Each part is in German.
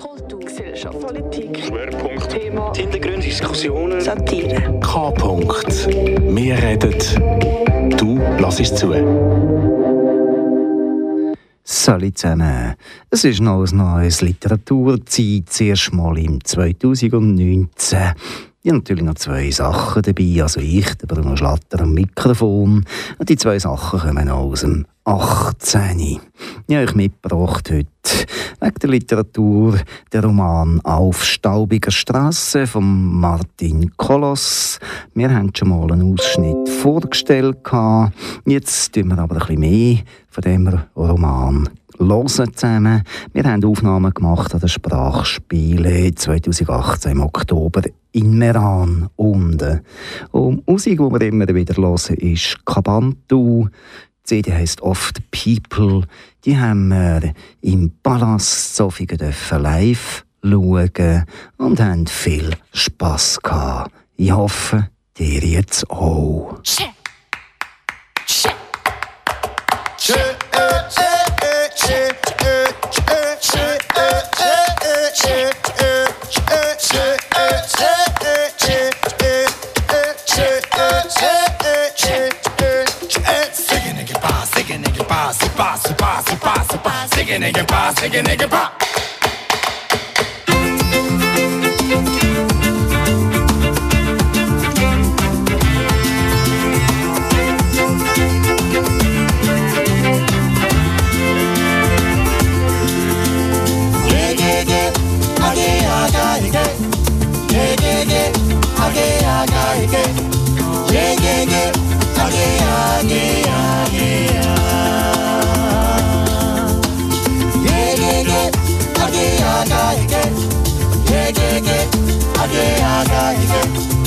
Kultur, Gesellschaft, Politik, Schwerpunkt Thema, Hintergründe, Diskussionen, Satire. K. -Punkt. Wir reden, du lass es zu. Salut zusammen. Es ist noch ein neues Literaturzeit, zuerst mal im 2019. Ich habe natürlich noch zwei Sachen dabei. Also ich, der Bruno Schlatter am Mikrofon. Und die zwei Sachen kommen aus dem 18. Ich habe euch mitgebracht heute wegen der Literatur der Roman Auf staubiger Straße von Martin Koloss. Wir haben schon mal einen Ausschnitt vorgestellt. Jetzt tun wir aber ein bisschen mehr von dem Roman hören zusammen. Wir haben Aufnahmen gemacht an den Sprachspielen 2018 im Oktober in Meran unten. Und Musik, die wir immer wieder hören, ist Kabantu. Die CD heisst Oft People. Die haben wir im Palast Zofingen live schauen und haben viel Spass gehabt. Ich hoffe, dir jetzt auch. pase, pase, pase, pase, pase. Sigue nigga, pase, sigue nigga, pase. Again, again, again, haga ife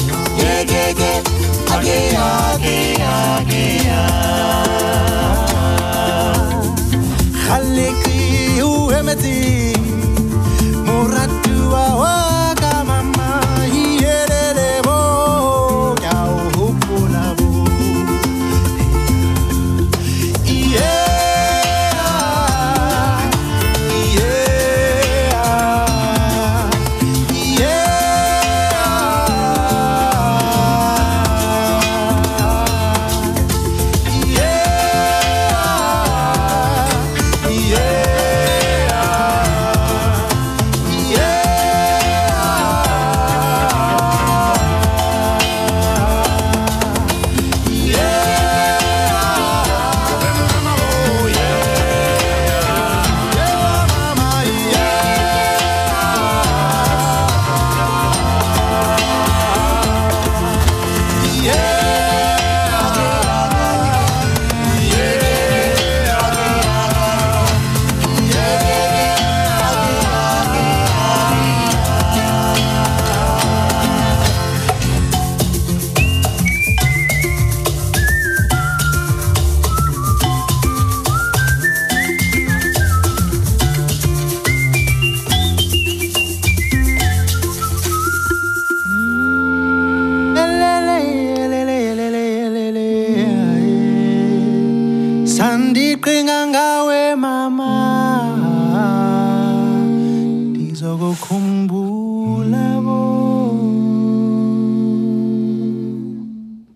ndizokukhumbula bo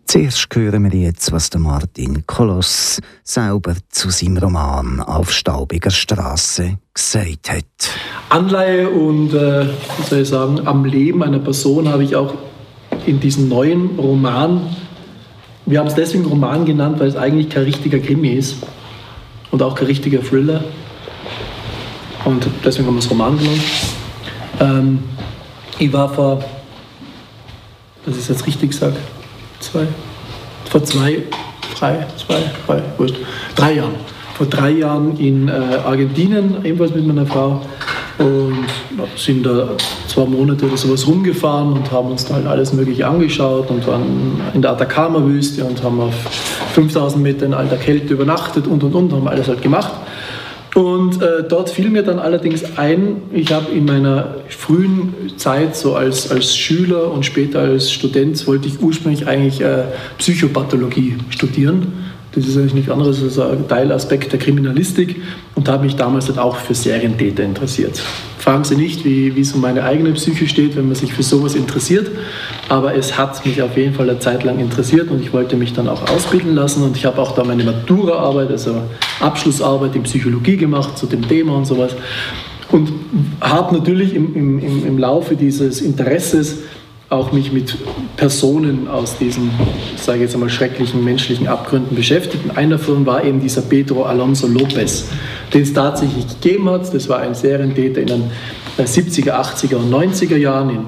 Zuerst hören wir jetzt, was der Martin Koloss selber zu seinem Roman Auf staubiger Straße gesagt hat. Anleihe und, äh, wie soll ich sagen, am Leben einer Person habe ich auch in diesem neuen Roman, wir haben es deswegen Roman genannt, weil es eigentlich kein richtiger Krimi ist und auch kein richtiger Thriller. Und deswegen haben wir es Roman genannt. Ähm, ich war vor, dass ich es jetzt richtig sage, zwei, vor zwei, drei, zwei, drei, wurscht, drei Jahren. Vor drei Jahren in äh, Argentinien, ebenfalls mit meiner Frau. Und sind da zwei Monate oder sowas rumgefahren und haben uns da halt alles Mögliche angeschaut und waren in der Atacama-Wüste und haben auf 5000 Meter in alter Kälte übernachtet und und und, haben alles halt gemacht. Und äh, dort fiel mir dann allerdings ein, ich habe in meiner frühen Zeit, so als, als Schüler und später als Student, wollte ich ursprünglich eigentlich äh, Psychopathologie studieren. Das ist eigentlich nichts anderes als ein Teilaspekt der Kriminalistik und habe mich damals halt auch für Serientäter interessiert. Fragen Sie nicht, wie, wie es um meine eigene Psyche steht, wenn man sich für sowas interessiert, aber es hat mich auf jeden Fall eine Zeit lang interessiert und ich wollte mich dann auch ausbilden lassen und ich habe auch da meine Maturaarbeit, also Abschlussarbeit in Psychologie gemacht zu dem Thema und sowas und habe natürlich im, im, im Laufe dieses Interesses auch mich mit Personen aus diesen, sage ich jetzt einmal, schrecklichen menschlichen Abgründen beschäftigt. Und einer davon war eben dieser Pedro Alonso Lopez, den es tatsächlich gegeben hat. Das war ein Serientäter in den 70er, 80er und 90er Jahren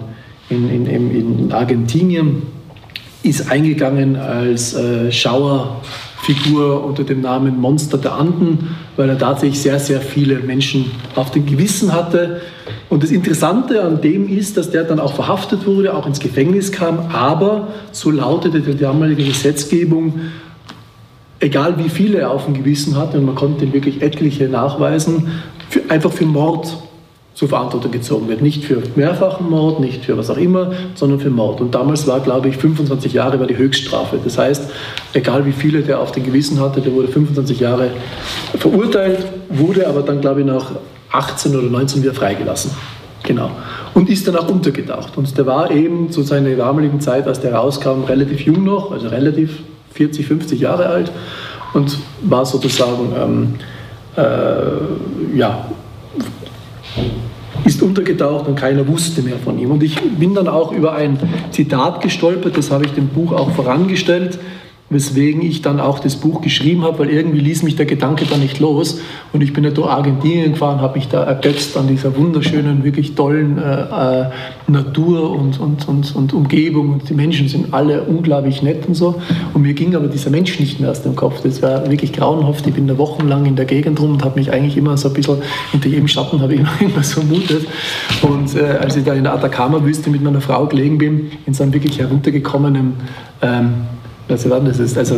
in, in, in, in Argentinien, ist eingegangen als äh, Schauerfigur unter dem Namen Monster der Anden, weil er tatsächlich sehr, sehr viele Menschen auf dem Gewissen hatte. Und das Interessante an dem ist, dass der dann auch verhaftet wurde, auch ins Gefängnis kam, aber so lautete die damalige Gesetzgebung, egal wie viele er auf dem Gewissen hatte, und man konnte wirklich etliche nachweisen, für, einfach für Mord zur Verantwortung gezogen wird. Nicht für mehrfachen Mord, nicht für was auch immer, sondern für Mord. Und damals war, glaube ich, 25 Jahre war die Höchststrafe. Das heißt, egal wie viele der auf dem Gewissen hatte, der wurde 25 Jahre verurteilt, wurde aber dann, glaube ich, nach 18 oder 19 wieder freigelassen. Genau. Und ist dann auch untergetaucht. Und der war eben zu seiner damaligen Zeit, als der rauskam, relativ jung noch, also relativ 40, 50 Jahre alt und war sozusagen, ähm, äh, ja, ist untergetaucht und keiner wusste mehr von ihm. Und ich bin dann auch über ein Zitat gestolpert, das habe ich dem Buch auch vorangestellt, weswegen ich dann auch das Buch geschrieben habe, weil irgendwie ließ mich der Gedanke da nicht los. Und ich bin ja durch Argentinien gefahren, habe mich da ergötzt an dieser wunderschönen, wirklich tollen äh, äh, Natur und, und, und, und Umgebung. Und die Menschen sind alle unglaublich nett und so. Und mir ging aber dieser Mensch nicht mehr aus dem Kopf. Das war wirklich grauenhaft. Ich bin da wochenlang in der Gegend rum und habe mich eigentlich immer so ein bisschen hinter jedem Schatten habe ich immer, so mutet. Und äh, als ich da in der Atacama-Wüste mit meiner Frau gelegen bin, in so einem wirklich heruntergekommenen ähm, also das ist, also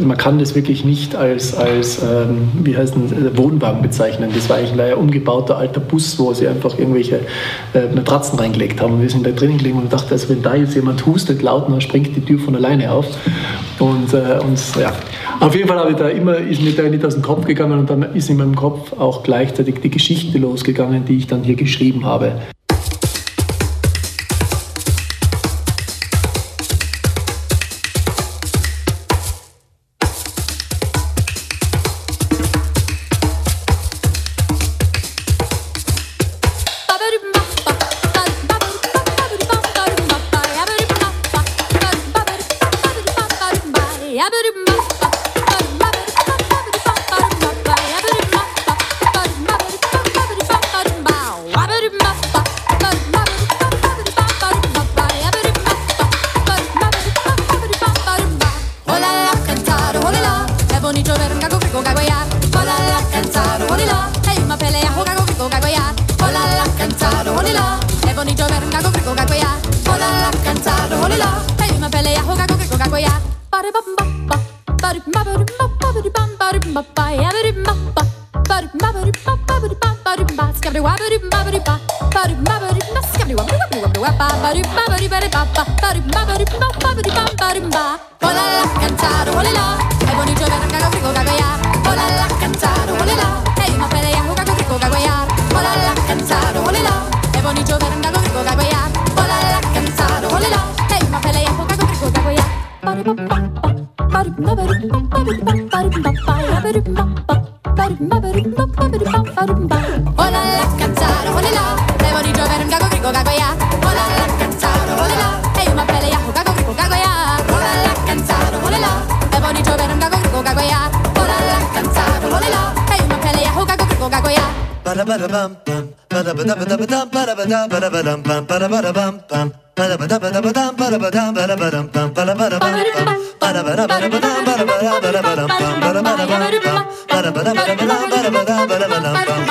man kann das wirklich nicht als, als ähm, wie heißt denn, Wohnwagen bezeichnen. Das war eigentlich ein umgebauter alter Bus, wo sie einfach irgendwelche äh, Matratzen reingelegt haben. Und wir sind da drin gelegen und dachten, also wenn da jetzt jemand hustet laut, dann springt die Tür von alleine auf. Und, äh, und ja, auf jeden Fall habe ich da immer, ist mir da nicht aus dem Kopf gegangen und dann ist in meinem Kopf auch gleichzeitig die Geschichte losgegangen, die ich dann hier geschrieben habe.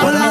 Well,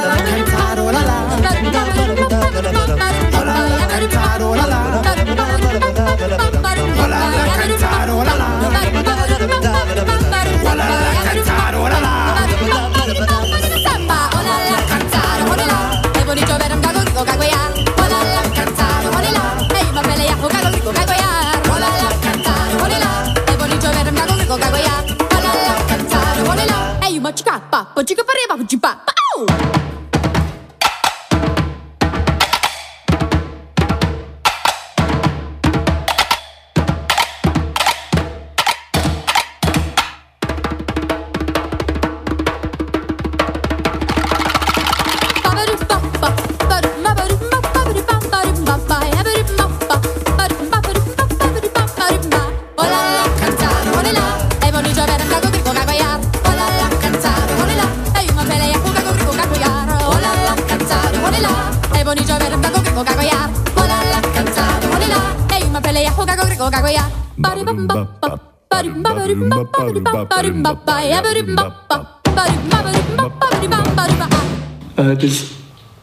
Das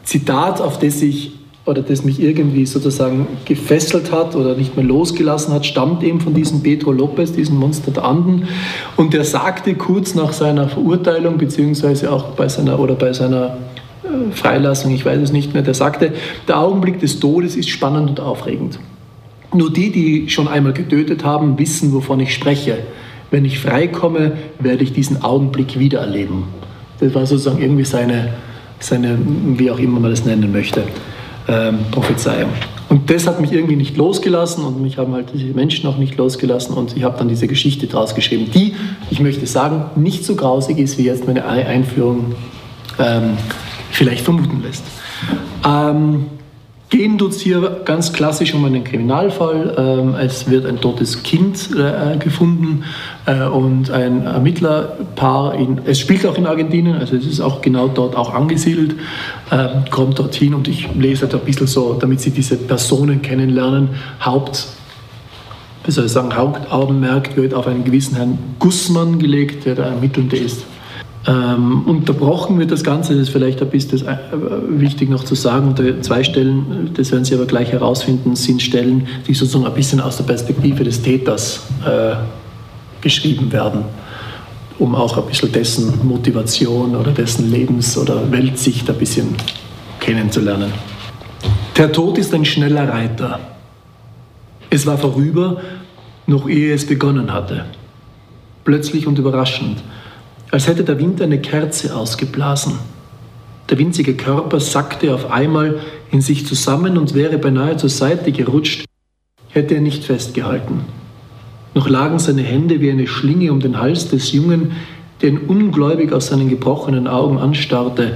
Zitat, auf das ich oder das mich irgendwie sozusagen gefesselt hat oder nicht mehr losgelassen hat, stammt eben von diesem Pedro Lopez, diesem Monster der Anden. Und der sagte kurz nach seiner Verurteilung, beziehungsweise auch bei seiner oder bei seiner äh, Freilassung, ich weiß es nicht mehr, der sagte, der Augenblick des Todes ist spannend und aufregend. Nur die, die schon einmal getötet haben, wissen, wovon ich spreche. Wenn ich freikomme, werde ich diesen Augenblick wiedererleben. Das war sozusagen irgendwie seine, seine wie auch immer man das nennen möchte, ähm, Prophezeiung. Und das hat mich irgendwie nicht losgelassen und mich haben halt diese Menschen auch nicht losgelassen und ich habe dann diese Geschichte draus geschrieben, die, ich möchte sagen, nicht so grausig ist, wie jetzt meine Ei- Einführung ähm, vielleicht vermuten lässt. Ähm, Gehen tut es hier ganz klassisch um einen Kriminalfall. Ähm, es wird ein totes Kind äh, gefunden äh, und ein Ermittlerpaar, in, es spielt auch in Argentinien, also es ist auch genau dort auch angesiedelt, ähm, kommt dorthin und ich lese halt ein bisschen so, damit Sie diese Personen kennenlernen. Haupt, wie soll ich sagen, Hauptaugenmerk wird auf einen gewissen Herrn Gussmann gelegt, der der Ermittelnde ist. Ähm, unterbrochen wird das Ganze, das ist vielleicht ein bisschen äh, wichtig noch zu sagen, unter zwei Stellen, das werden Sie aber gleich herausfinden, sind Stellen, die sozusagen ein bisschen aus der Perspektive des Täters äh, beschrieben werden, um auch ein bisschen dessen Motivation oder dessen Lebens- oder Weltsicht ein bisschen kennenzulernen. Der Tod ist ein schneller Reiter. Es war vorüber, noch ehe es begonnen hatte. Plötzlich und überraschend als hätte der Wind eine Kerze ausgeblasen. Der winzige Körper sackte auf einmal in sich zusammen und wäre beinahe zur Seite gerutscht, hätte er nicht festgehalten. Noch lagen seine Hände wie eine Schlinge um den Hals des Jungen, der ihn ungläubig aus seinen gebrochenen Augen anstarrte,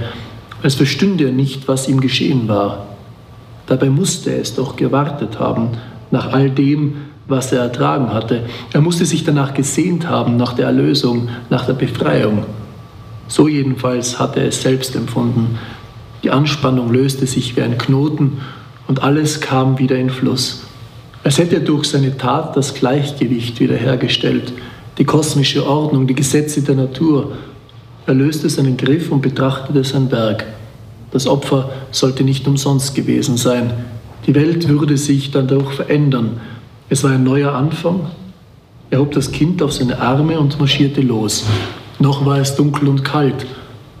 als verstünde er nicht, was ihm geschehen war. Dabei musste er es doch gewartet haben, nach all dem, was er ertragen hatte. Er musste sich danach gesehnt haben, nach der Erlösung, nach der Befreiung. So jedenfalls hatte er es selbst empfunden. Die Anspannung löste sich wie ein Knoten und alles kam wieder in Fluss. Als hätte er durch seine Tat das Gleichgewicht wiederhergestellt, die kosmische Ordnung, die Gesetze der Natur. Er löste seinen Griff und betrachtete sein Werk. Das Opfer sollte nicht umsonst gewesen sein. Die Welt würde sich dadurch verändern. Es war ein neuer Anfang. Er hob das Kind auf seine Arme und marschierte los. Noch war es dunkel und kalt,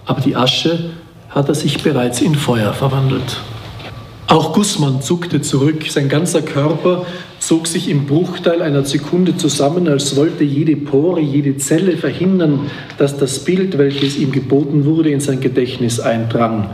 aber die Asche hatte sich bereits in Feuer verwandelt. Auch Gussmann zuckte zurück, sein ganzer Körper zog sich im Bruchteil einer Sekunde zusammen, als wollte jede Pore, jede Zelle verhindern, dass das Bild, welches ihm geboten wurde, in sein Gedächtnis eindrang.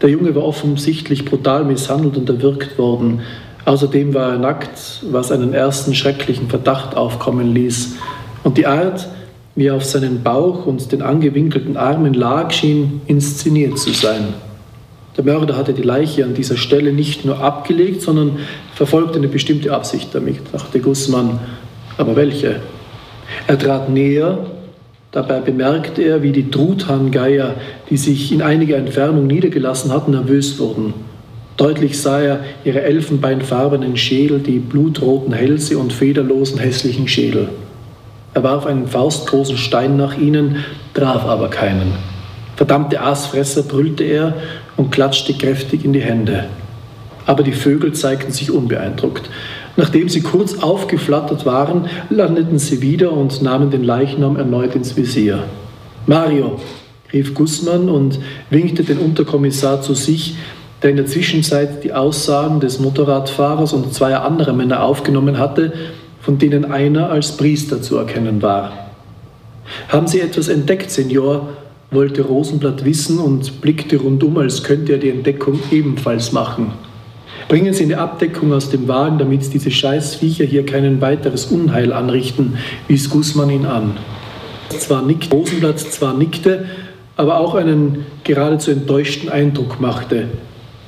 Der Junge war offensichtlich brutal misshandelt und erwürgt worden. Außerdem war er nackt, was einen ersten schrecklichen Verdacht aufkommen ließ. Und die Art, wie er auf seinen Bauch und den angewinkelten Armen lag, schien inszeniert zu sein. Der Mörder hatte die Leiche an dieser Stelle nicht nur abgelegt, sondern verfolgte eine bestimmte Absicht damit, dachte Gussmann. Aber welche? Er trat näher, dabei bemerkte er, wie die Truthahngeier, die sich in einiger Entfernung niedergelassen hatten, nervös wurden. Deutlich sah er ihre elfenbeinfarbenen Schädel, die blutroten Hälse und federlosen hässlichen Schädel. Er warf einen faustgroßen Stein nach ihnen, traf aber keinen. Verdammte Aasfresser, brüllte er und klatschte kräftig in die Hände. Aber die Vögel zeigten sich unbeeindruckt. Nachdem sie kurz aufgeflattert waren, landeten sie wieder und nahmen den Leichnam erneut ins Visier. Mario, rief Gussmann und winkte den Unterkommissar zu sich, der in der Zwischenzeit die Aussagen des Motorradfahrers und zweier anderer Männer aufgenommen hatte, von denen einer als Priester zu erkennen war. Haben Sie etwas entdeckt, Senior? wollte Rosenblatt wissen und blickte rundum, als könnte er die Entdeckung ebenfalls machen. Bringen Sie eine Abdeckung aus dem Wagen, damit diese Scheißviecher hier kein weiteres Unheil anrichten, wies Gußmann ihn an. Zwar nickte, Rosenblatt zwar nickte, aber auch einen geradezu enttäuschten Eindruck machte.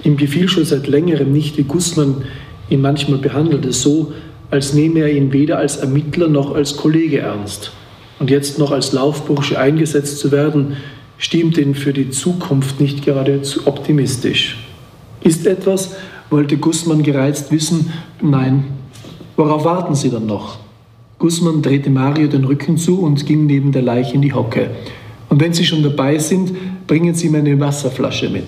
Ihm gefiel schon seit längerem nicht, wie Gußmann ihn manchmal behandelte, so, als nehme er ihn weder als Ermittler noch als Kollege ernst. Und jetzt noch als Laufbursche eingesetzt zu werden, stimmte ihn für die Zukunft nicht geradezu optimistisch. Ist etwas, wollte Gußmann gereizt wissen, nein. Worauf warten Sie dann noch? Guzman drehte Mario den Rücken zu und ging neben der Leiche in die Hocke. Und wenn Sie schon dabei sind, bringen Sie mir eine Wasserflasche mit.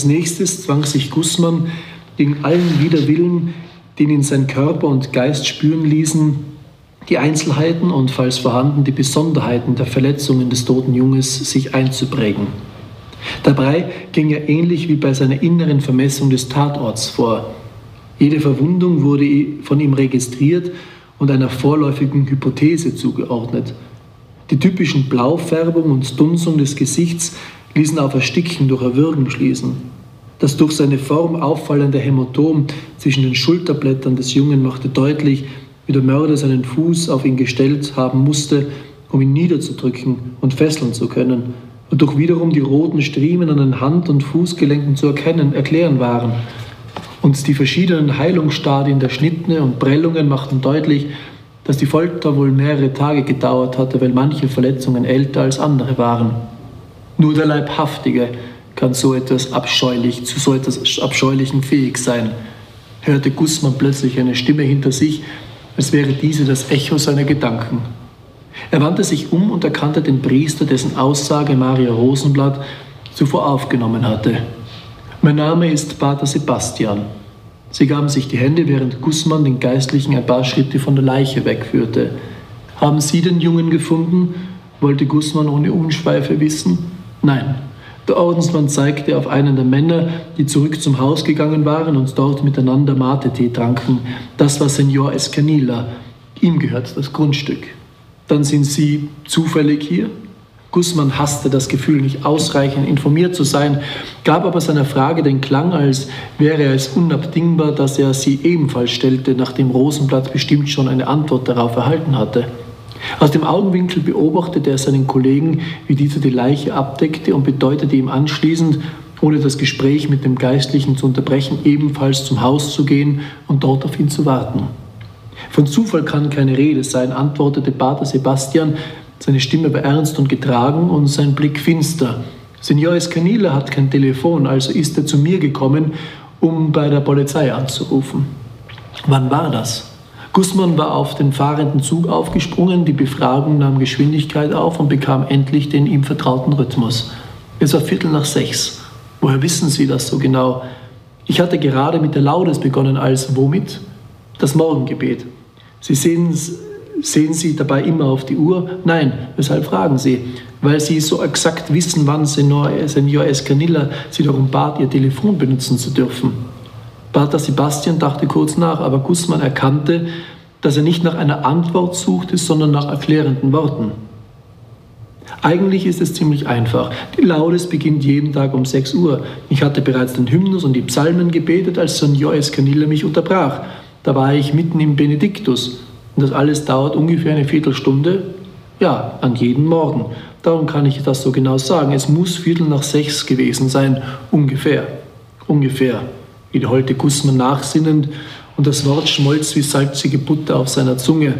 Als nächstes zwang sich Guzman gegen allen Widerwillen, den ihn sein Körper und Geist spüren ließen, die Einzelheiten und falls vorhanden die Besonderheiten der Verletzungen des toten Junges sich einzuprägen. Dabei ging er ähnlich wie bei seiner inneren Vermessung des Tatorts vor. Jede Verwundung wurde von ihm registriert und einer vorläufigen Hypothese zugeordnet. Die typischen Blaufärbung und Dunsung des Gesichts ließen auf Ersticken durch Erwürgen schließen. Das durch seine Form auffallende Hämatom zwischen den Schulterblättern des Jungen machte deutlich, wie der Mörder seinen Fuß auf ihn gestellt haben musste, um ihn niederzudrücken und fesseln zu können, wodurch wiederum die roten Striemen an den Hand- und Fußgelenken zu erkennen, erklären waren. Und die verschiedenen Heilungsstadien der Schnitte und Prellungen machten deutlich, dass die Folter wohl mehrere Tage gedauert hatte, weil manche Verletzungen älter als andere waren. Nur der Leibhaftige kann so etwas abscheulich, zu so etwas Abscheulichen fähig sein, hörte Guzman plötzlich eine Stimme hinter sich, als wäre diese das Echo seiner Gedanken. Er wandte sich um und erkannte den Priester, dessen Aussage Maria Rosenblatt zuvor aufgenommen hatte. Mein Name ist Pater Sebastian. Sie gaben sich die Hände, während Guzman den Geistlichen ein paar Schritte von der Leiche wegführte. Haben Sie den Jungen gefunden? wollte Guzman ohne Umschweife wissen. Nein, Der Ordensmann zeigte auf einen der Männer, die zurück zum Haus gegangen waren und dort miteinander Mate-Tee tranken. Das war Senor Escanilla. Ihm gehört das Grundstück. Dann sind Sie zufällig hier? Guzman hasste das Gefühl, nicht ausreichend informiert zu sein, gab aber seiner Frage den Klang, als wäre es unabdingbar, dass er sie ebenfalls stellte, nachdem Rosenblatt bestimmt schon eine Antwort darauf erhalten hatte. Aus dem Augenwinkel beobachtete er seinen Kollegen, wie dieser die Leiche abdeckte und bedeutete ihm anschließend, ohne das Gespräch mit dem Geistlichen zu unterbrechen, ebenfalls zum Haus zu gehen und dort auf ihn zu warten. Von Zufall kann keine Rede sein, antwortete Pater Sebastian, seine Stimme war ernst und getragen und sein Blick finster. Signor Escanilla hat kein Telefon, also ist er zu mir gekommen, um bei der Polizei anzurufen. Wann war das? Guzman war auf den fahrenden Zug aufgesprungen, die Befragung nahm Geschwindigkeit auf und bekam endlich den ihm vertrauten Rhythmus. Es war Viertel nach sechs. Woher wissen Sie das so genau? Ich hatte gerade mit der Laudes begonnen als womit? Das Morgengebet. Sie sehen, sehen Sie dabei immer auf die Uhr? Nein, weshalb fragen Sie? Weil Sie so exakt wissen, wann Senor, Senor Escanilla Sie darum bat, Ihr Telefon benutzen zu dürfen. Pater Sebastian dachte kurz nach, aber Guzman erkannte, dass er nicht nach einer Antwort suchte, sondern nach erklärenden Worten. Eigentlich ist es ziemlich einfach. Die Laudes beginnt jeden Tag um 6 Uhr. Ich hatte bereits den Hymnus und die Psalmen gebetet, als Senor Escanilla mich unterbrach. Da war ich mitten im Benediktus. Und das alles dauert ungefähr eine Viertelstunde. Ja, an jedem Morgen. Darum kann ich das so genau sagen. Es muss Viertel nach sechs gewesen sein. Ungefähr. Ungefähr. Wiederholte Guzman nachsinnend und das Wort schmolz wie salzige Butter auf seiner Zunge.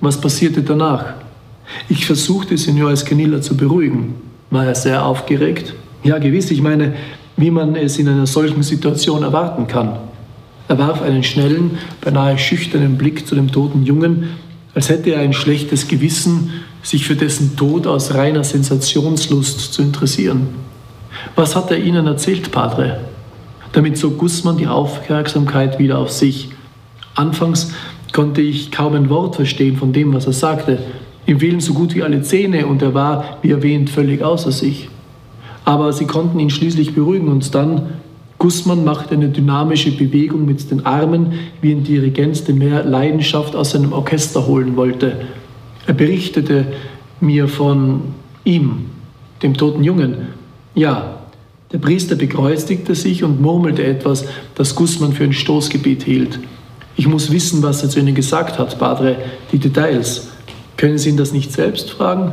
Was passierte danach? Ich versuchte, Senor Escanilla zu beruhigen. War er sehr aufgeregt? Ja, gewiss. Ich meine, wie man es in einer solchen Situation erwarten kann. Er warf einen schnellen, beinahe schüchternen Blick zu dem toten Jungen, als hätte er ein schlechtes Gewissen, sich für dessen Tod aus reiner Sensationslust zu interessieren. Was hat er Ihnen erzählt, Padre? Damit zog Guzman die Aufmerksamkeit wieder auf sich. Anfangs konnte ich kaum ein Wort verstehen von dem, was er sagte. Ihm fehlen so gut wie alle Zähne und er war, wie erwähnt, völlig außer sich. Aber sie konnten ihn schließlich beruhigen und dann, Guzman machte eine dynamische Bewegung mit den Armen, wie ein Dirigent, der mehr Leidenschaft aus seinem Orchester holen wollte. Er berichtete mir von ihm, dem toten Jungen. Ja, der Priester bekreuzigte sich und murmelte etwas, das Guzman für ein Stoßgebet hielt. Ich muss wissen, was er zu Ihnen gesagt hat, Padre, die Details. Können Sie ihn das nicht selbst fragen?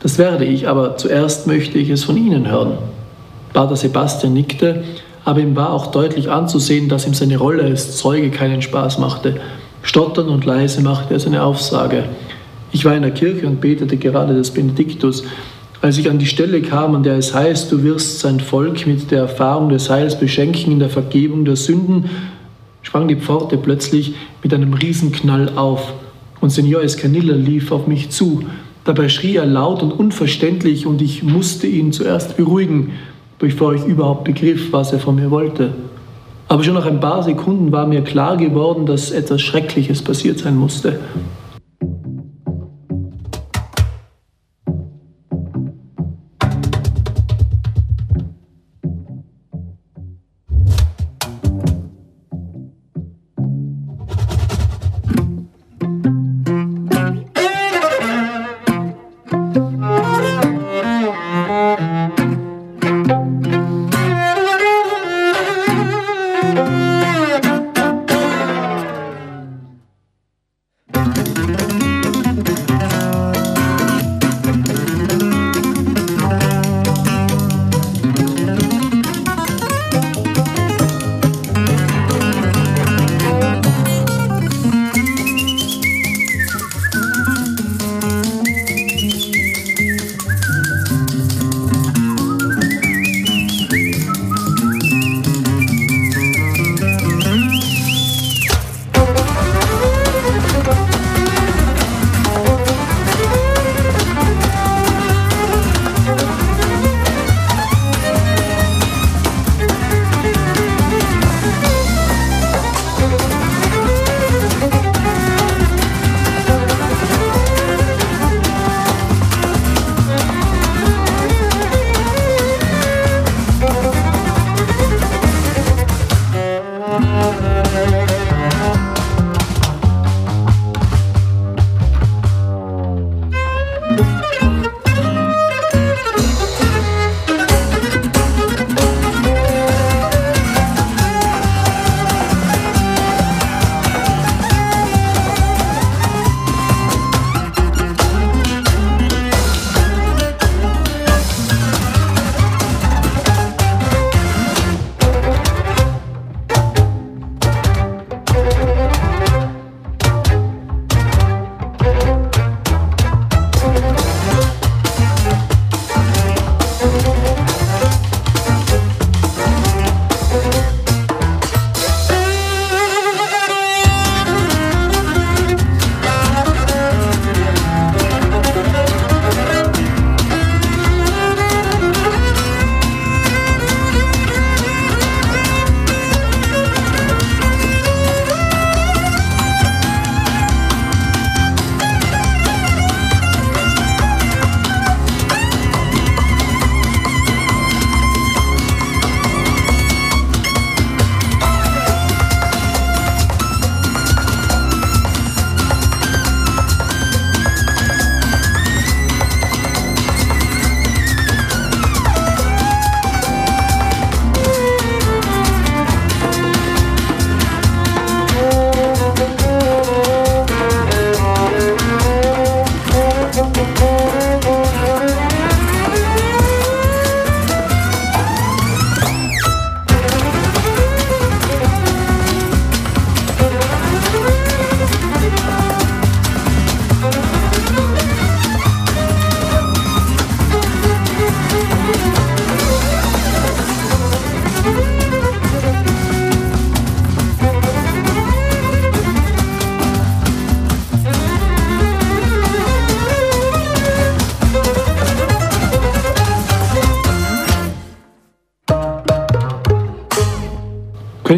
Das werde ich, aber zuerst möchte ich es von Ihnen hören. Pater Sebastian nickte, aber ihm war auch deutlich anzusehen, dass ihm seine Rolle als Zeuge keinen Spaß machte. Stottern und leise machte er seine Aufsage. Ich war in der Kirche und betete gerade das Benediktus. Als ich an die Stelle kam, an der es heißt, du wirst sein Volk mit der Erfahrung des Heils beschenken in der Vergebung der Sünden, sprang die Pforte plötzlich mit einem Riesenknall auf und Senor Escanilla lief auf mich zu. Dabei schrie er laut und unverständlich und ich musste ihn zuerst beruhigen, bevor ich überhaupt begriff, was er von mir wollte. Aber schon nach ein paar Sekunden war mir klar geworden, dass etwas Schreckliches passiert sein musste.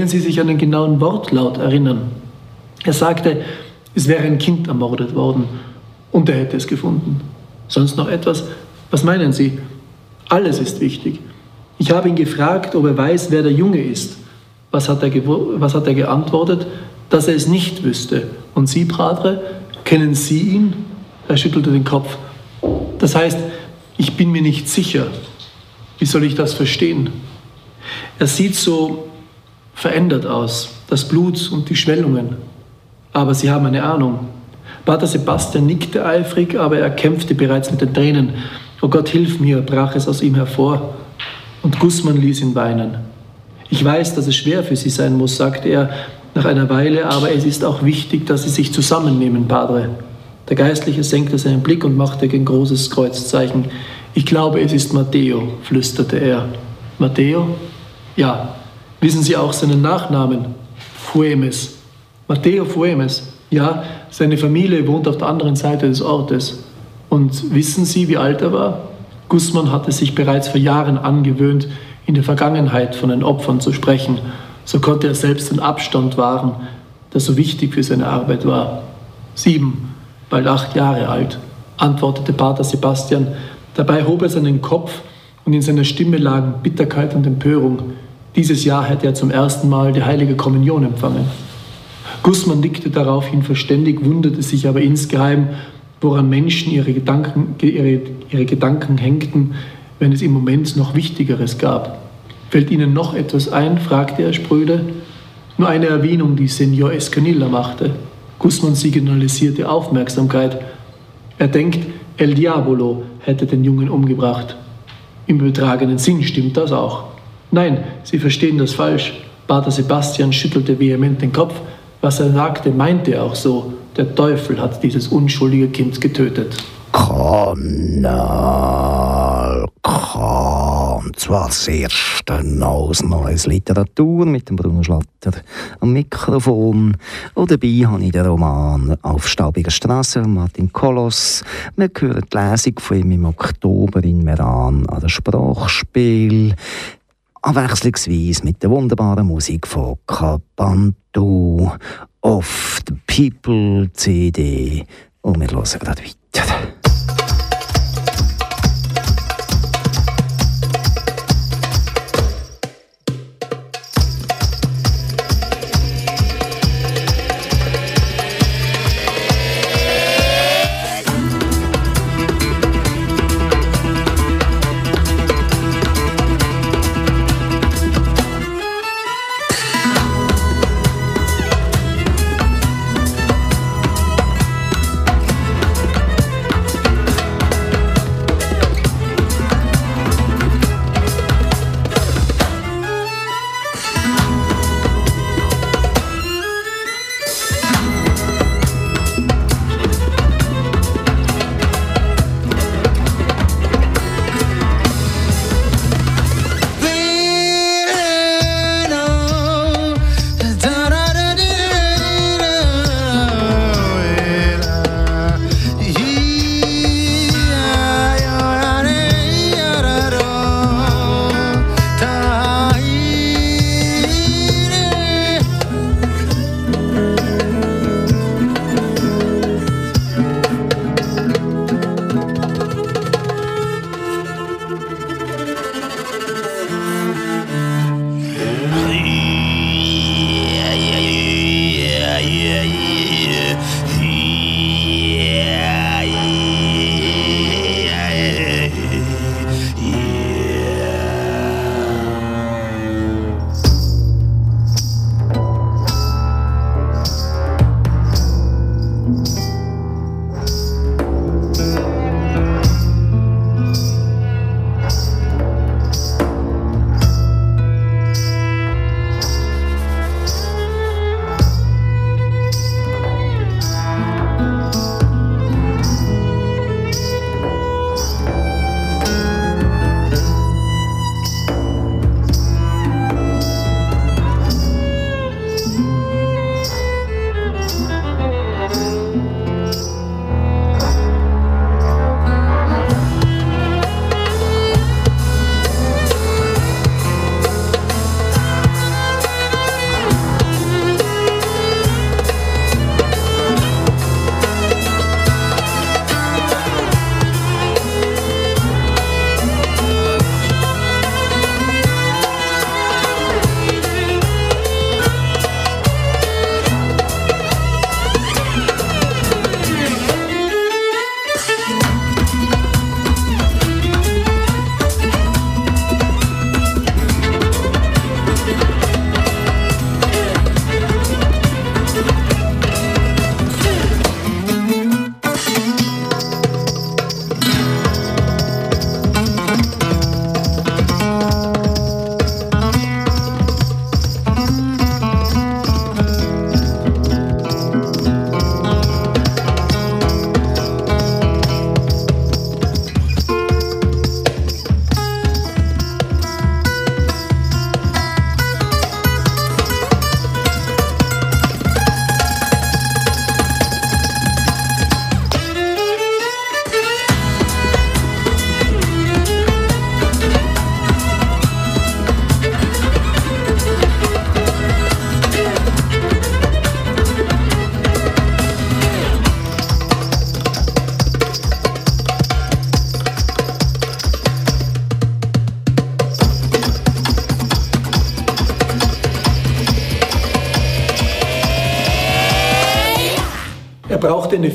Können Sie sich an den genauen Wortlaut erinnern? Er sagte, es wäre ein Kind ermordet worden und er hätte es gefunden. Sonst noch etwas? Was meinen Sie? Alles ist wichtig. Ich habe ihn gefragt, ob er weiß, wer der Junge ist. Was hat er, was hat er geantwortet? Dass er es nicht wüsste. Und Sie, Pradre, kennen Sie ihn? Er schüttelte den Kopf. Das heißt, ich bin mir nicht sicher. Wie soll ich das verstehen? Er sieht so verändert aus, das Blut und die Schwellungen. Aber Sie haben eine Ahnung. Pater Sebastian nickte eifrig, aber er kämpfte bereits mit den Tränen. Oh Gott, hilf mir, brach es aus ihm hervor. Und Gussmann ließ ihn weinen. Ich weiß, dass es schwer für Sie sein muss, sagte er nach einer Weile, aber es ist auch wichtig, dass Sie sich zusammennehmen, Padre. Der Geistliche senkte seinen Blick und machte ein großes Kreuzzeichen. Ich glaube, es ist Matteo, flüsterte er. Matteo? Ja. Wissen Sie auch seinen Nachnamen? Fuemes. Matteo Fuemes. Ja, seine Familie wohnt auf der anderen Seite des Ortes. Und wissen Sie, wie alt er war? Guzman hatte sich bereits vor Jahren angewöhnt, in der Vergangenheit von den Opfern zu sprechen. So konnte er selbst den Abstand wahren, der so wichtig für seine Arbeit war. Sieben, bald acht Jahre alt, antwortete Pater Sebastian. Dabei hob er seinen Kopf und in seiner Stimme lagen Bitterkeit und Empörung. Dieses Jahr hätte er zum ersten Mal die heilige Kommunion empfangen. Guzman nickte daraufhin verständig, wunderte sich aber insgeheim, woran Menschen ihre Gedanken, ihre, ihre Gedanken hängten, wenn es im Moment noch Wichtigeres gab. Fällt Ihnen noch etwas ein? fragte er spröde. Nur eine Erwähnung, die Senor Escanilla machte. Guzman signalisierte Aufmerksamkeit. Er denkt, El Diabolo hätte den Jungen umgebracht. Im übertragenen Sinn stimmt das auch. Nein, Sie verstehen das falsch. Pater Sebastian schüttelte vehement den Kopf. Was er sagte, meinte er auch so. Der Teufel hat dieses unschuldige Kind getötet. Kanal K. Und zwar das erste aus Neues Literatur mit dem Bruno Schlatter am Mikrofon. Und dabei habe ich den Roman «Auf staubiger Straße» Martin Kolos. Wir hören die Lesung von ihm im Oktober in Meran an der Sprachspiel. Abwechslungsweise mit der wunderbaren Musik von Capanto of the People CD. Und wir hören gerade weiter.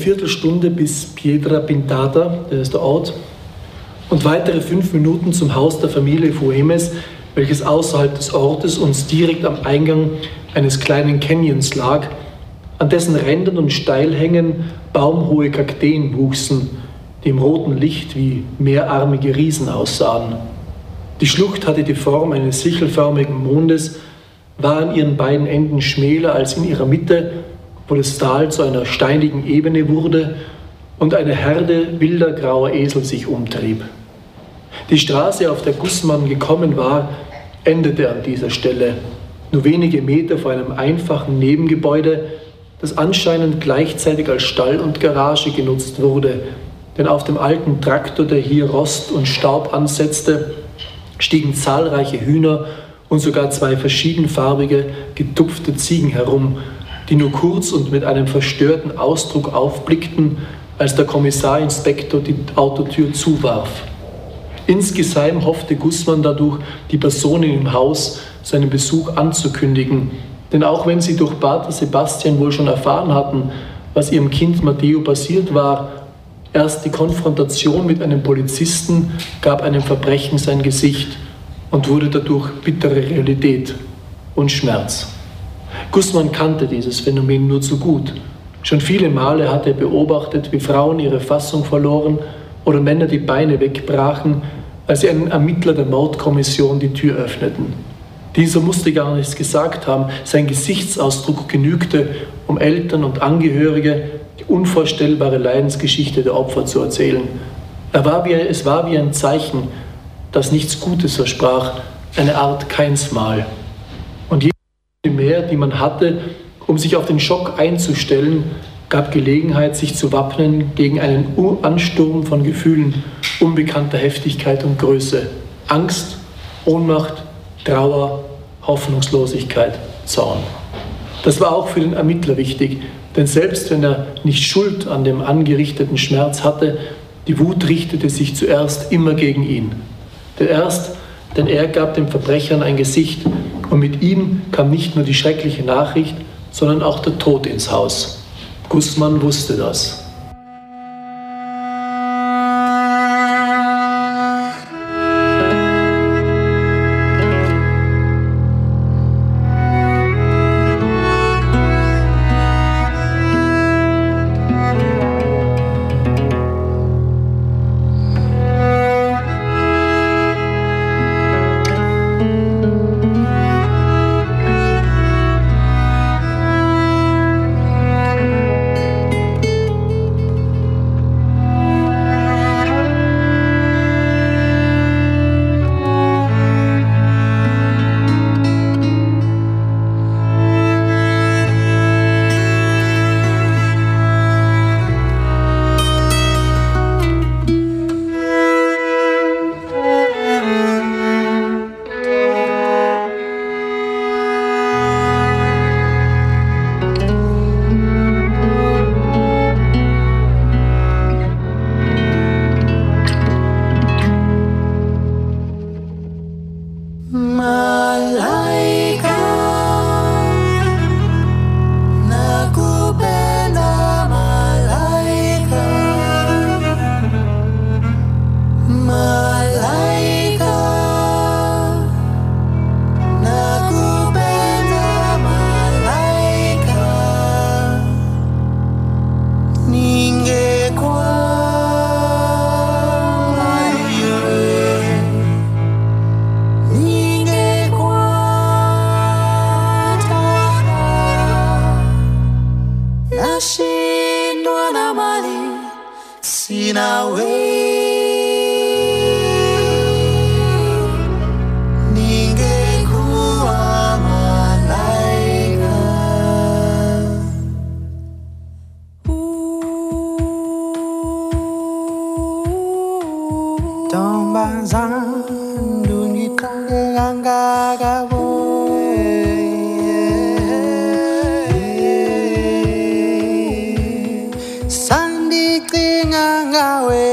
Viertelstunde bis Piedra Pintada, das ist der Ort, und weitere fünf Minuten zum Haus der Familie Fuemes, welches außerhalb des Ortes uns direkt am Eingang eines kleinen Canyons lag, an dessen Rändern und Steilhängen baumhohe Kakteen wuchsen, die im roten Licht wie mehrarmige Riesen aussahen. Die Schlucht hatte die Form eines sichelförmigen Mondes, war an ihren beiden Enden schmäler als in ihrer Mitte, wo das Tal zu einer steinigen Ebene wurde und eine Herde wilder grauer Esel sich umtrieb. Die Straße, auf der Gussmann gekommen war, endete an dieser Stelle, nur wenige Meter vor einem einfachen Nebengebäude, das anscheinend gleichzeitig als Stall und Garage genutzt wurde, denn auf dem alten Traktor, der hier Rost und Staub ansetzte, stiegen zahlreiche Hühner und sogar zwei verschiedenfarbige, getupfte Ziegen herum, die nur kurz und mit einem verstörten Ausdruck aufblickten, als der Kommissarinspektor die Autotür zuwarf. Insgeheim hoffte Gussmann dadurch, die Personen im Haus seinen Besuch anzukündigen, denn auch wenn sie durch Pater Sebastian wohl schon erfahren hatten, was ihrem Kind Matteo passiert war, erst die Konfrontation mit einem Polizisten gab einem Verbrechen sein Gesicht und wurde dadurch bittere Realität und Schmerz. Gussmann kannte dieses Phänomen nur zu gut. Schon viele Male hatte er beobachtet, wie Frauen ihre Fassung verloren oder Männer die Beine wegbrachen, als sie einen Ermittler der Mordkommission die Tür öffneten. Dieser musste gar nichts gesagt haben, sein Gesichtsausdruck genügte, um Eltern und Angehörige die unvorstellbare Leidensgeschichte der Opfer zu erzählen. Er war wie, es war wie ein Zeichen, das nichts Gutes versprach, eine Art Keinsmal. Mehr, die man hatte, um sich auf den Schock einzustellen, gab Gelegenheit, sich zu wappnen gegen einen Ansturm von Gefühlen unbekannter Heftigkeit und Größe. Angst, Ohnmacht, Trauer, Hoffnungslosigkeit, Zorn. Das war auch für den Ermittler wichtig, denn selbst wenn er nicht Schuld an dem angerichteten Schmerz hatte, die Wut richtete sich zuerst immer gegen ihn. Denn erst, denn er gab den Verbrechern ein Gesicht und mit ihm kam nicht nur die schreckliche Nachricht, sondern auch der Tod ins Haus. Gussmann wusste das. 安慰。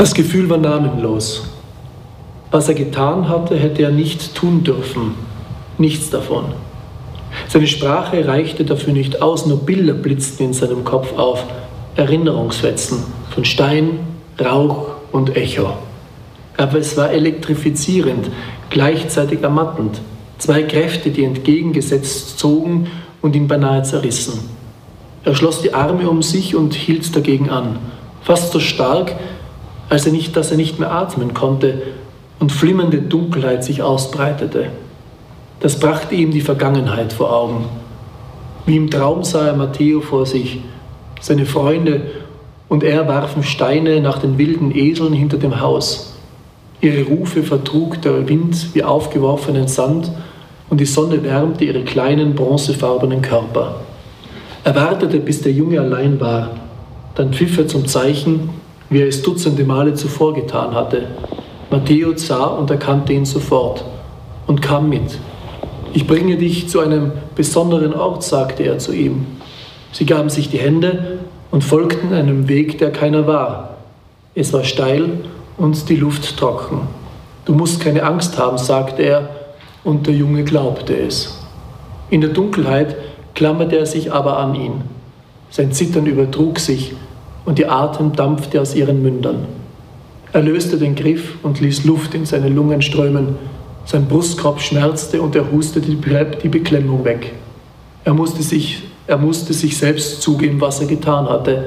Das Gefühl war namenlos. Was er getan hatte, hätte er nicht tun dürfen. Nichts davon. Seine Sprache reichte dafür nicht aus, nur Bilder blitzten in seinem Kopf auf. Erinnerungsfetzen von Stein, Rauch und Echo. Aber es war elektrifizierend, gleichzeitig ermattend. Zwei Kräfte, die entgegengesetzt zogen und ihn beinahe zerrissen. Er schloss die Arme um sich und hielt dagegen an, fast so stark, als er nicht, dass er nicht mehr atmen konnte und flimmernde Dunkelheit sich ausbreitete. Das brachte ihm die Vergangenheit vor Augen. Wie im Traum sah er Matteo vor sich. Seine Freunde und er warfen Steine nach den wilden Eseln hinter dem Haus. Ihre Rufe vertrug der Wind wie aufgeworfenen Sand und die Sonne wärmte ihre kleinen bronzefarbenen Körper. Er wartete, bis der Junge allein war. Dann pfiff er zum Zeichen, wie er es dutzende Male zuvor getan hatte. Matteo sah und erkannte ihn sofort und kam mit. Ich bringe dich zu einem besonderen Ort, sagte er zu ihm. Sie gaben sich die Hände und folgten einem Weg, der keiner war. Es war steil und die Luft trocken. Du musst keine Angst haben, sagte er, und der Junge glaubte es. In der Dunkelheit klammerte er sich aber an ihn. Sein Zittern übertrug sich und ihr Atem dampfte aus ihren Mündern. Er löste den Griff und ließ Luft in seine Lungen strömen. Sein Brustkorb schmerzte und er hustete die Beklemmung weg. Er musste, sich, er musste sich selbst zugeben, was er getan hatte.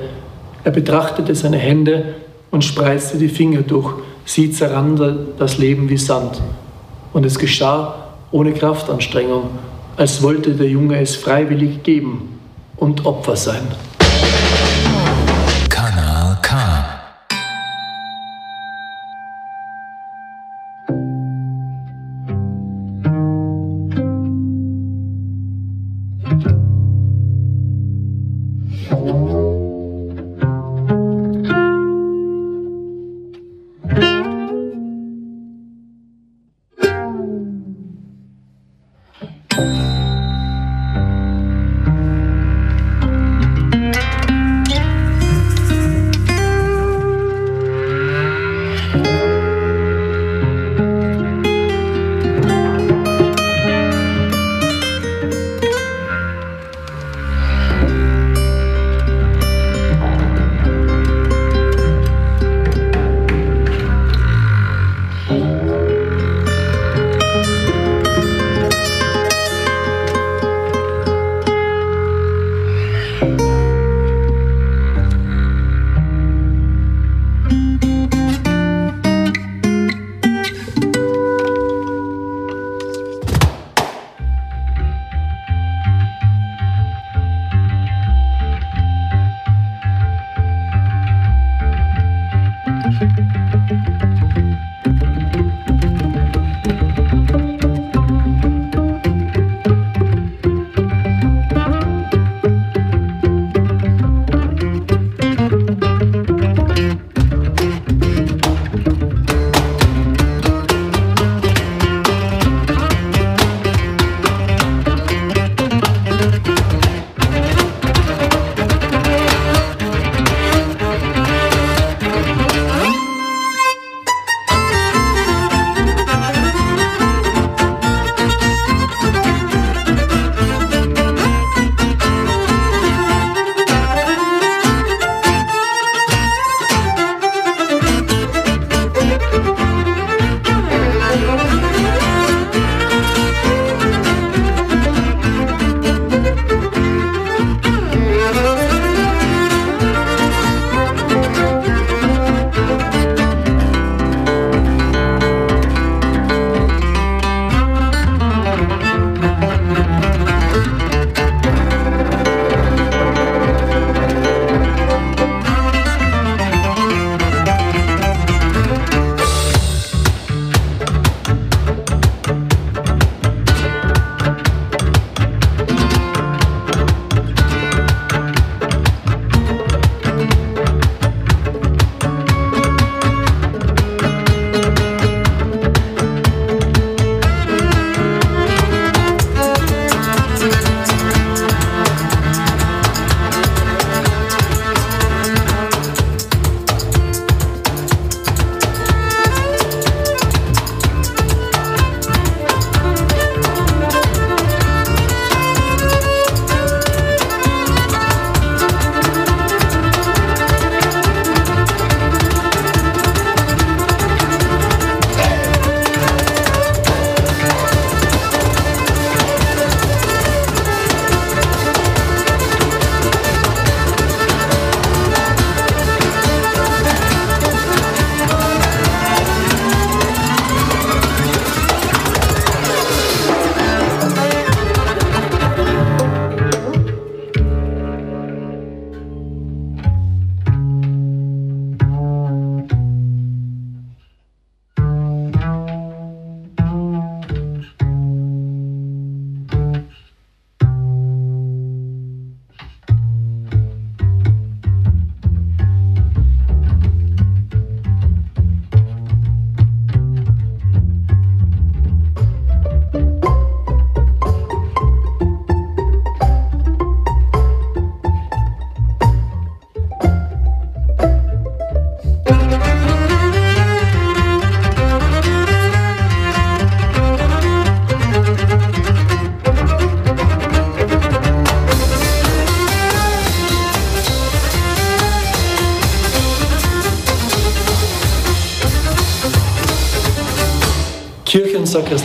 Er betrachtete seine Hände und spreizte die Finger durch. Sie zerrannte das Leben wie Sand. Und es geschah ohne Kraftanstrengung, als wollte der Junge es freiwillig geben und Opfer sein.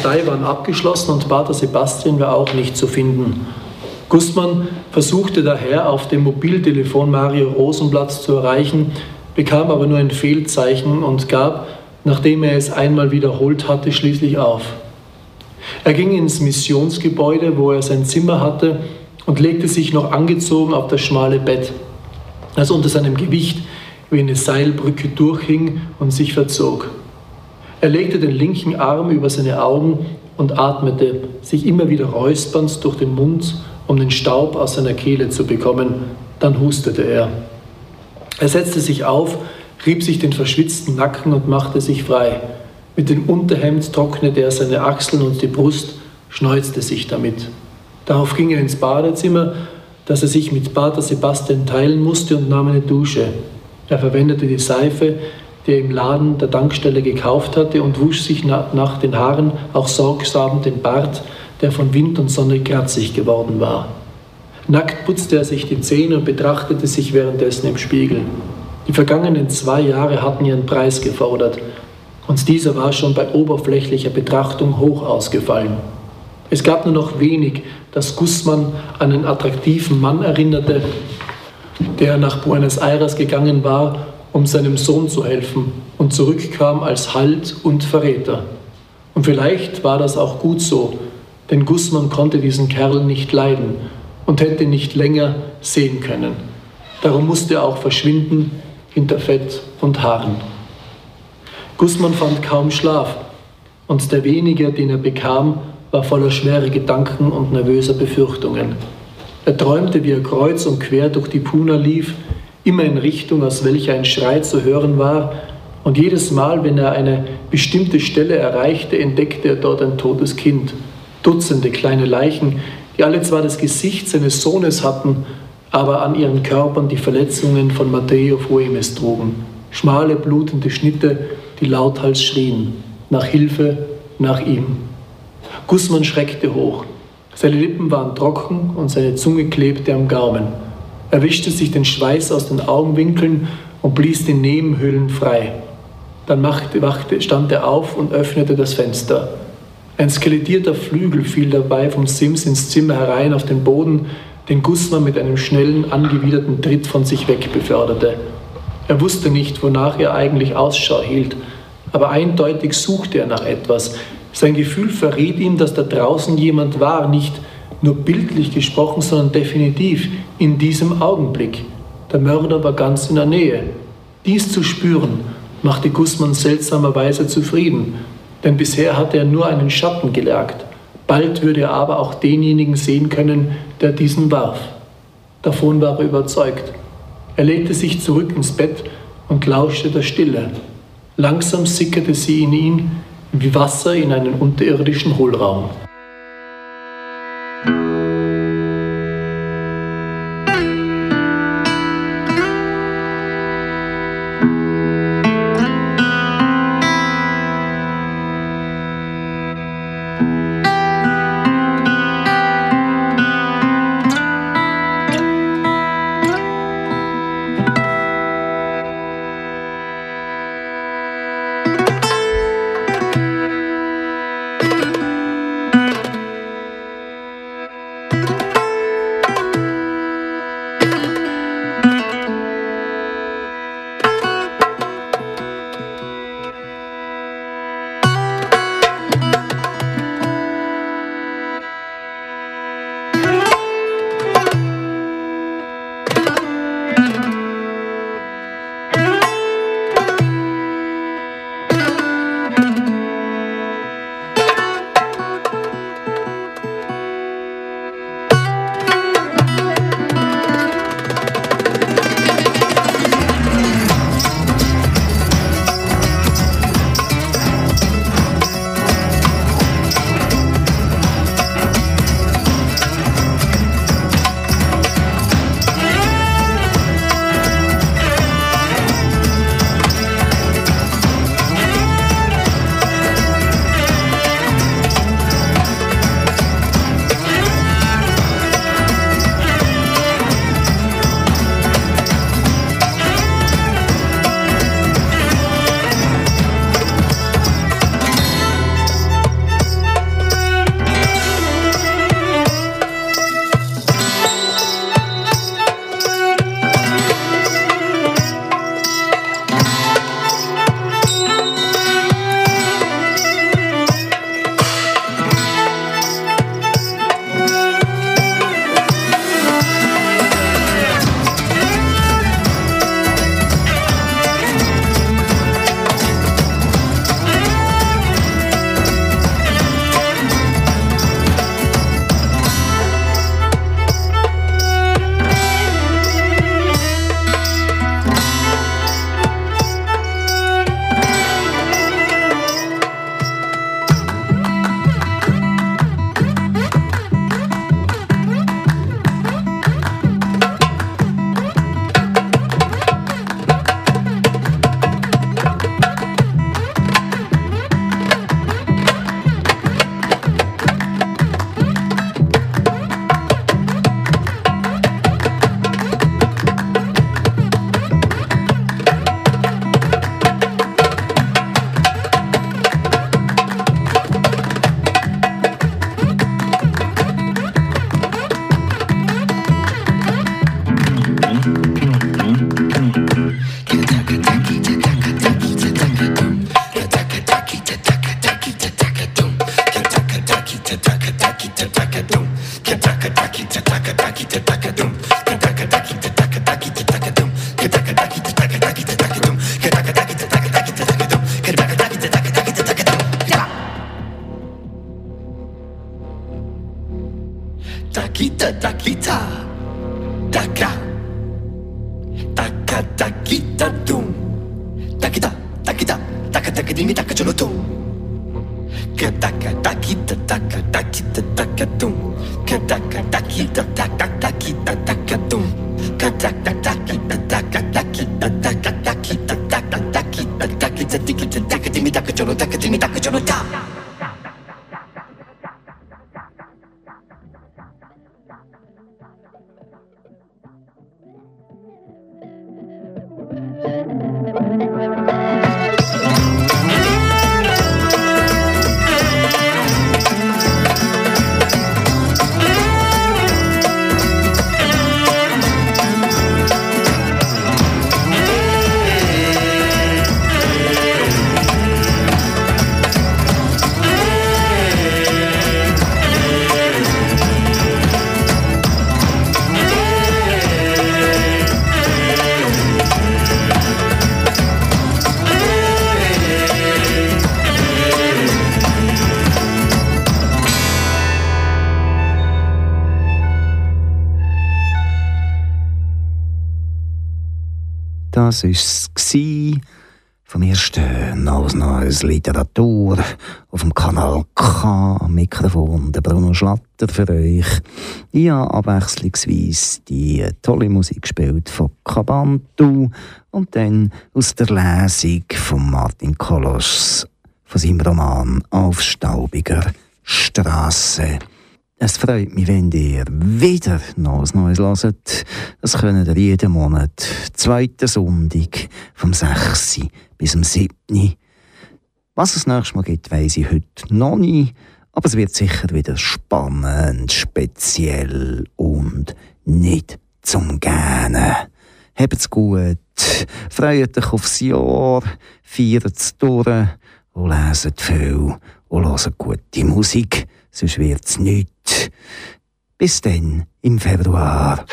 Sakristei waren abgeschlossen und Pater Sebastian war auch nicht zu finden. Gustmann versuchte daher auf dem Mobiltelefon Mario Rosenblatt zu erreichen, bekam aber nur ein Fehlzeichen und gab, nachdem er es einmal wiederholt hatte, schließlich auf. Er ging ins Missionsgebäude, wo er sein Zimmer hatte, und legte sich noch angezogen auf das schmale Bett, das unter seinem Gewicht wie eine Seilbrücke durchhing und sich verzog. Er legte den linken Arm über seine Augen und atmete, sich immer wieder räuspernd durch den Mund, um den Staub aus seiner Kehle zu bekommen. Dann hustete er. Er setzte sich auf, rieb sich den verschwitzten Nacken und machte sich frei. Mit dem Unterhemd trocknete er seine Achseln und die Brust, schneuzte sich damit. Darauf ging er ins Badezimmer, das er sich mit Pater Sebastian teilen musste und nahm eine Dusche. Er verwendete die Seife, die er im Laden der Tankstelle gekauft hatte, und wusch sich nach den Haaren auch sorgsam den Bart, der von Wind und Sonne kratzig geworden war. Nackt putzte er sich die Zähne und betrachtete sich währenddessen im Spiegel. Die vergangenen zwei Jahre hatten ihren Preis gefordert und dieser war schon bei oberflächlicher Betrachtung hoch ausgefallen. Es gab nur noch wenig, dass Guzman an einen attraktiven Mann erinnerte, der nach Buenos Aires gegangen war, um seinem Sohn zu helfen und zurückkam als Halt und Verräter. Und vielleicht war das auch gut so, denn Guzman konnte diesen Kerl nicht leiden und hätte nicht länger sehen können. Darum musste er auch verschwinden hinter Fett und Haaren. Guzman fand kaum Schlaf und der wenige, den er bekam, war voller schwerer Gedanken und nervöser Befürchtungen. Er träumte, wie er kreuz und quer durch die Puna lief, immer in Richtung, aus welcher ein Schrei zu hören war, und jedes Mal, wenn er eine bestimmte Stelle erreichte, entdeckte er dort ein totes Kind, Dutzende kleine Leichen, die alle zwar das Gesicht seines Sohnes hatten, aber an ihren Körpern die Verletzungen von Matteo Fuemes trugen. Schmale, blutende Schnitte, die lauthals schrien, nach Hilfe, nach ihm. Guzman schreckte hoch. Seine Lippen waren trocken und seine Zunge klebte am Gaumen. Er wischte sich den Schweiß aus den Augenwinkeln und blies die Nebenhöhlen frei. Dann machte, wachte, stand er auf und öffnete das Fenster. Ein skelettierter Flügel fiel dabei vom Sims ins Zimmer herein auf den Boden, den Guzman mit einem schnellen, angewiderten Tritt von sich weg beförderte. Er wusste nicht, wonach er eigentlich Ausschau hielt, aber eindeutig suchte er nach etwas. Sein Gefühl verriet ihm, dass da draußen jemand war, nicht nur bildlich gesprochen, sondern definitiv in diesem Augenblick. Der Mörder war ganz in der Nähe. Dies zu spüren, machte Guzman seltsamerweise zufrieden, denn bisher hatte er nur einen Schatten gelagt. Bald würde er aber auch denjenigen sehen können, der diesen warf. Davon war er überzeugt. Er legte sich zurück ins Bett und lauschte der Stille. Langsam sickerte sie in ihn wie Wasser in einen unterirdischen Hohlraum. Kita takita taka taka Das war es vom ersten Neues Neues Literatur auf dem Kanal K am Mikrofon der Bruno Schlatter für euch. Ich habe abwechslungsweise die tolle Musik gespielt von Kabantu und dann aus der Lesung von Martin Kolosch von seinem Roman Auf staubiger Straße. Es freut mich, wenn ihr wieder Neues Neues hört. Das könnt ihr jeden Monat, zweiten Sonntag, vom 6. bis zum 7. Was es nächstes Mal gibt, weiss ich heute noch nicht. Aber es wird sicher wieder spannend, speziell und nicht zum Gähnen. Habt's gut, freut euch aufs Jahr, feiert es durch und leset viel und hört gute Musik sonst wird's nichts. Bis dann im Februar.